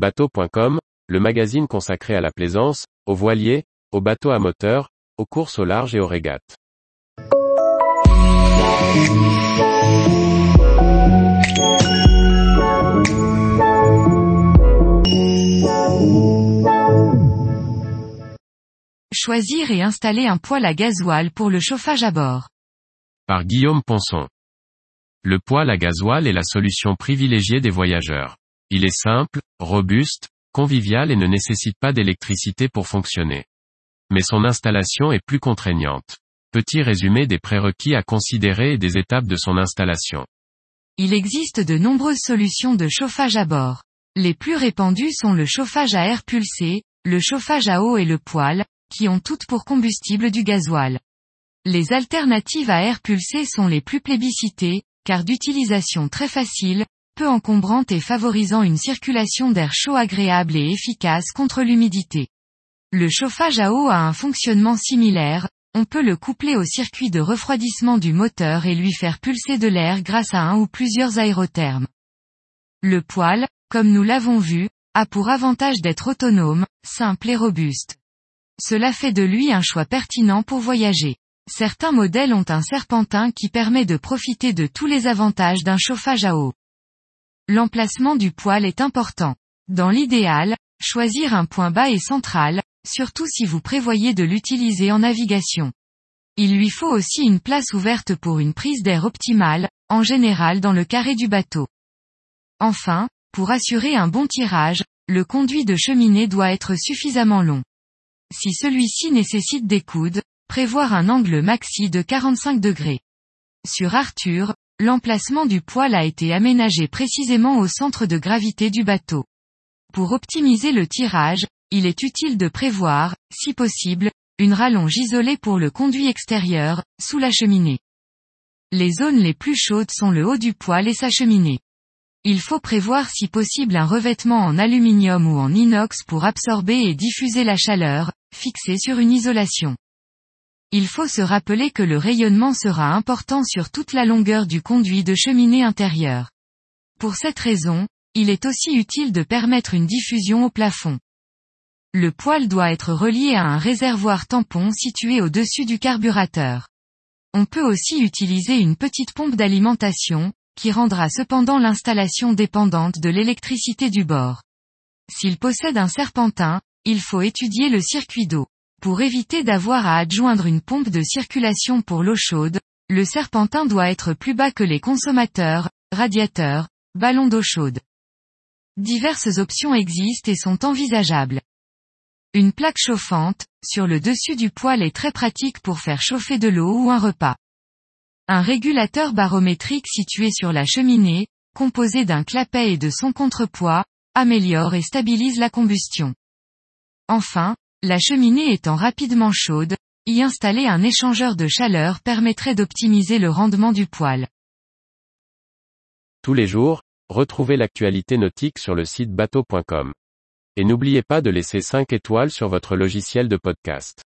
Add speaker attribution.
Speaker 1: Bateau.com, le magazine consacré à la plaisance, aux voiliers, aux bateaux à moteur, aux courses au large et aux régates.
Speaker 2: Choisir et installer un poêle à gasoil pour le chauffage à bord.
Speaker 1: Par Guillaume Ponson. Le poêle à gasoil est la solution privilégiée des voyageurs. Il est simple, robuste, convivial et ne nécessite pas d'électricité pour fonctionner. Mais son installation est plus contraignante. Petit résumé des prérequis à considérer et des étapes de son installation.
Speaker 2: Il existe de nombreuses solutions de chauffage à bord. Les plus répandues sont le chauffage à air pulsé, le chauffage à eau et le poêle, qui ont toutes pour combustible du gasoil. Les alternatives à air pulsé sont les plus plébiscitées, car d'utilisation très facile, peu encombrante et favorisant une circulation d'air chaud agréable et efficace contre l'humidité. Le chauffage à eau a un fonctionnement similaire, on peut le coupler au circuit de refroidissement du moteur et lui faire pulser de l'air grâce à un ou plusieurs aérothermes. Le poêle, comme nous l'avons vu, a pour avantage d'être autonome, simple et robuste. Cela fait de lui un choix pertinent pour voyager. Certains modèles ont un serpentin qui permet de profiter de tous les avantages d'un chauffage à eau. L'emplacement du poêle est important. Dans l'idéal, choisir un point bas et central, surtout si vous prévoyez de l'utiliser en navigation. Il lui faut aussi une place ouverte pour une prise d'air optimale, en général dans le carré du bateau. Enfin, pour assurer un bon tirage, le conduit de cheminée doit être suffisamment long. Si celui-ci nécessite des coudes, prévoir un angle maxi de 45 degrés. Sur Arthur, l'emplacement du poêle a été aménagé précisément au centre de gravité du bateau. Pour optimiser le tirage, il est utile de prévoir, si possible, une rallonge isolée pour le conduit extérieur, sous la cheminée. Les zones les plus chaudes sont le haut du poêle et sa cheminée. Il faut prévoir si possible un revêtement en aluminium ou en inox pour absorber et diffuser la chaleur, fixé sur une isolation. Il faut se rappeler que le rayonnement sera important sur toute la longueur du conduit de cheminée intérieure. Pour cette raison, il est aussi utile de permettre une diffusion au plafond. Le poêle doit être relié à un réservoir tampon situé au-dessus du carburateur. On peut aussi utiliser une petite pompe d'alimentation, qui rendra cependant l'installation dépendante de l'électricité du bord. S'il possède un serpentin, il faut étudier le circuit d'eau. Pour éviter d'avoir à adjoindre une pompe de circulation pour l'eau chaude, le serpentin doit être plus bas que les consommateurs, radiateurs, ballons d'eau chaude. Diverses options existent et sont envisageables. Une plaque chauffante, sur le dessus du poêle est très pratique pour faire chauffer de l'eau ou un repas. Un régulateur barométrique situé sur la cheminée, composé d'un clapet et de son contrepoids, améliore et stabilise la combustion. Enfin, la cheminée étant rapidement chaude, y installer un échangeur de chaleur permettrait d'optimiser le rendement du poêle.
Speaker 1: Tous les jours, retrouvez l'actualité nautique sur le site bateau.com. Et n'oubliez pas de laisser 5 étoiles sur votre logiciel de podcast.